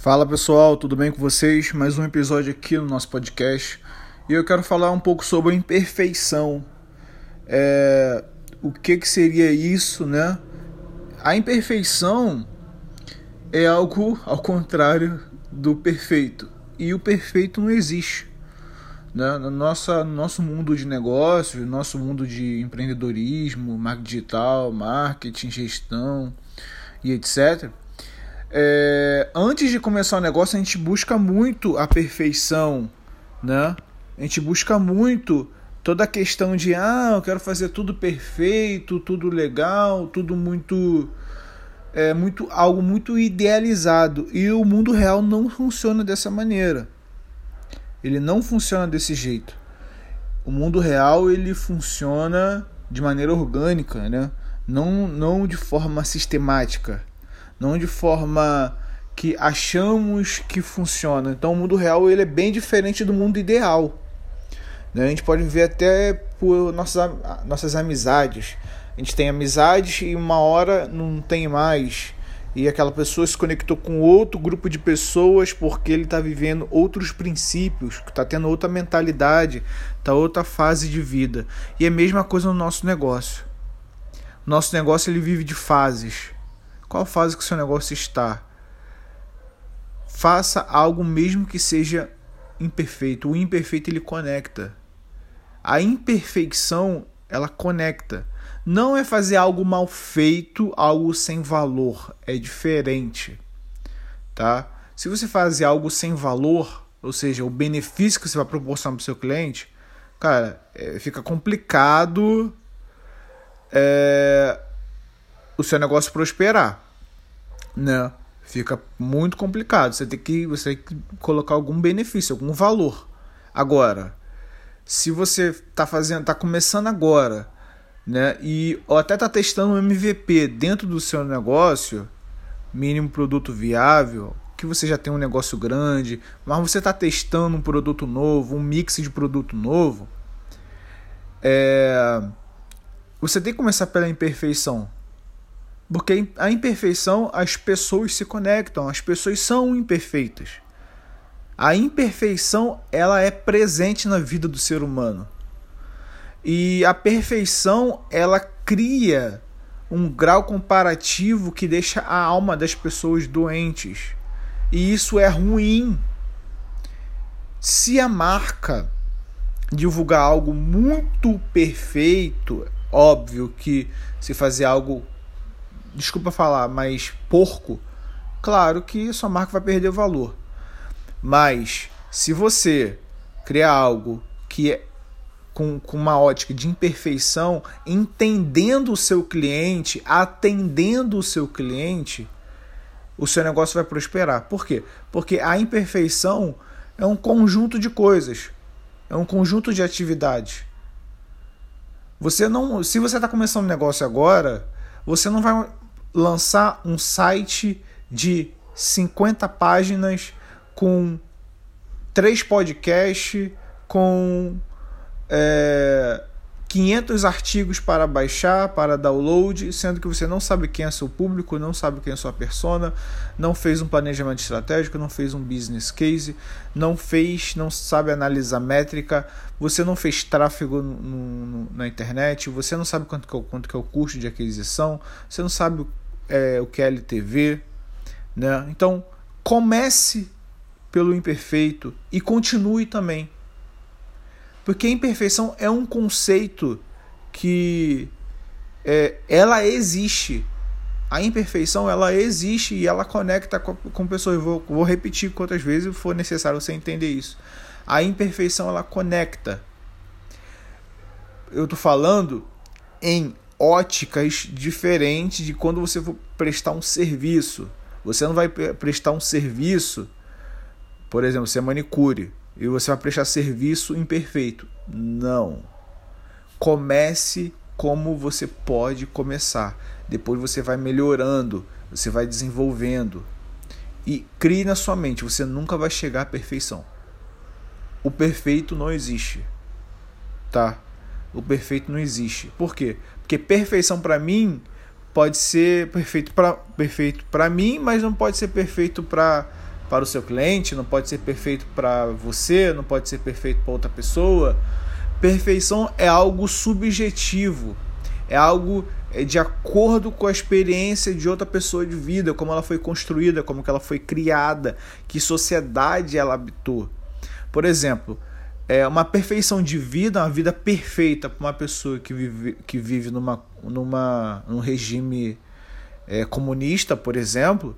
Fala pessoal, tudo bem com vocês? Mais um episódio aqui no nosso podcast e eu quero falar um pouco sobre a imperfeição. É, o que, que seria isso, né? A imperfeição é algo ao contrário do perfeito e o perfeito não existe. Né? No, nossa, no nosso mundo de negócios, no nosso mundo de empreendedorismo, marketing digital, marketing, gestão e etc é, antes de começar o negócio, a gente busca muito a perfeição, né? A gente busca muito toda a questão de ah, eu quero fazer tudo perfeito, tudo legal, tudo muito é muito algo muito idealizado e o mundo real não funciona dessa maneira. Ele não funciona desse jeito. O mundo real ele funciona de maneira orgânica, né? Não não de forma sistemática não de forma que achamos que funciona. Então o mundo real ele é bem diferente do mundo ideal. Né? A gente pode ver até por nossas, nossas amizades. A gente tem amizades e uma hora não tem mais. E aquela pessoa se conectou com outro grupo de pessoas porque ele está vivendo outros princípios, está tendo outra mentalidade, está outra fase de vida. E é a mesma coisa no nosso negócio. Nosso negócio ele vive de fases. Qual fase que o seu negócio está? Faça algo mesmo que seja imperfeito. O imperfeito ele conecta. A imperfeição ela conecta. Não é fazer algo mal feito, algo sem valor, é diferente. Tá? Se você fazer algo sem valor, ou seja, o benefício que você vai proporcionar para o seu cliente, cara, é, fica complicado é, o seu negócio prosperar, né? Fica muito complicado. Você tem que você tem que colocar algum benefício, algum valor. Agora, se você está fazendo, está começando agora, né? E ou até está testando um MVP dentro do seu negócio, mínimo produto viável, que você já tem um negócio grande, mas você está testando um produto novo, um mix de produto novo, é... você tem que começar pela imperfeição. Porque a imperfeição, as pessoas se conectam, as pessoas são imperfeitas. A imperfeição, ela é presente na vida do ser humano. E a perfeição, ela cria um grau comparativo que deixa a alma das pessoas doentes. E isso é ruim. Se a marca divulgar algo muito perfeito, óbvio que se fazer algo desculpa falar, mas porco, claro que sua marca vai perder valor. Mas se você criar algo que é com, com uma ótica de imperfeição, entendendo o seu cliente, atendendo o seu cliente, o seu negócio vai prosperar. Por quê? Porque a imperfeição é um conjunto de coisas, é um conjunto de atividades. Você não, se você está começando um negócio agora, você não vai lançar um site de 50 páginas com três podcasts, com é, 500 artigos para baixar, para download, sendo que você não sabe quem é seu público, não sabe quem é sua persona, não fez um planejamento estratégico, não fez um business case, não fez, não sabe analisar métrica, você não fez tráfego no, no, na internet, você não sabe quanto que, é, quanto que é o custo de aquisição, você não sabe é, o que é né? Então comece pelo imperfeito e continue também porque a imperfeição é um conceito que é, ela existe. A imperfeição ela existe e ela conecta com, com pessoas. Eu vou, vou repetir quantas vezes for necessário você entender isso. A imperfeição ela conecta. Eu tô falando em óticas diferentes de quando você for prestar um serviço. Você não vai prestar um serviço, por exemplo, ser manicure e você vai prestar serviço imperfeito. Não. Comece como você pode começar. Depois você vai melhorando, você vai desenvolvendo. E crie na sua mente, você nunca vai chegar à perfeição. O perfeito não existe. Tá? O perfeito não existe. Por quê? Porque perfeição para mim pode ser perfeito para perfeito para mim, mas não pode ser perfeito para para o seu cliente, não pode ser perfeito para você, não pode ser perfeito para outra pessoa. Perfeição é algo subjetivo, é algo é, de acordo com a experiência de outra pessoa de vida, como ela foi construída, como ela foi criada, que sociedade ela habitou. Por exemplo, é uma perfeição de vida, uma vida perfeita para uma pessoa que vive, que vive numa, numa, num regime é, comunista, por exemplo,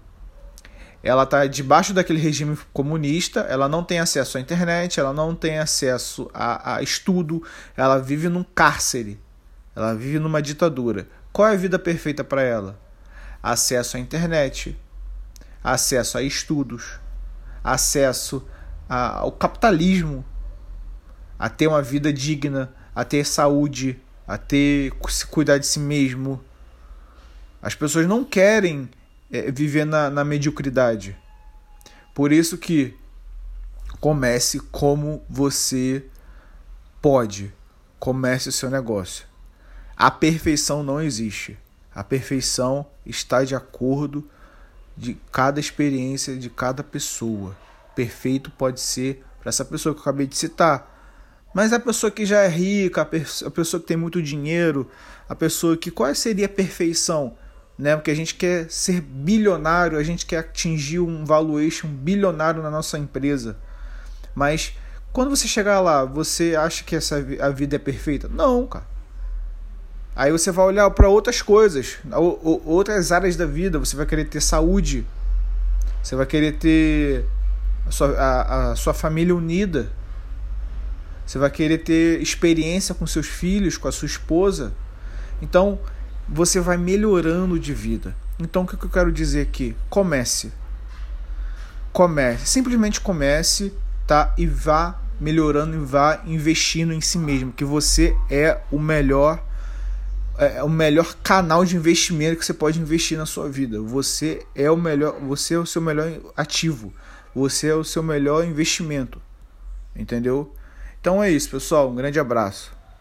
ela está debaixo daquele regime comunista, ela não tem acesso à internet, ela não tem acesso a, a estudo, ela vive num cárcere, ela vive numa ditadura. Qual é a vida perfeita para ela? Acesso à internet, acesso a estudos, acesso a, ao capitalismo, a ter uma vida digna, a ter saúde, a ter se cuidar de si mesmo. As pessoas não querem é, viver na, na mediocridade. Por isso que comece como você pode. Comece o seu negócio. A perfeição não existe. A perfeição está de acordo de cada experiência de cada pessoa. Perfeito pode ser para essa pessoa que eu acabei de citar. Mas a pessoa que já é rica, a pessoa que tem muito dinheiro, a pessoa que qual seria a perfeição? né? Porque a gente quer ser bilionário, a gente quer atingir um valuation bilionário na nossa empresa. Mas quando você chegar lá, você acha que essa a vida é perfeita? Não, cara. Aí você vai olhar para outras coisas, outras áreas da vida. Você vai querer ter saúde, você vai querer ter a sua, a, a sua família unida, você vai querer ter experiência com seus filhos, com a sua esposa. Então, você vai melhorando de vida. Então o que eu quero dizer aqui? Comece. Comece. Simplesmente comece, tá? E vá melhorando e vá investindo em si mesmo. Que você é o melhor. É o melhor canal de investimento que você pode investir na sua vida. Você é o melhor, você é o seu melhor ativo. Você é o seu melhor investimento. Entendeu? Então é isso, pessoal. Um grande abraço.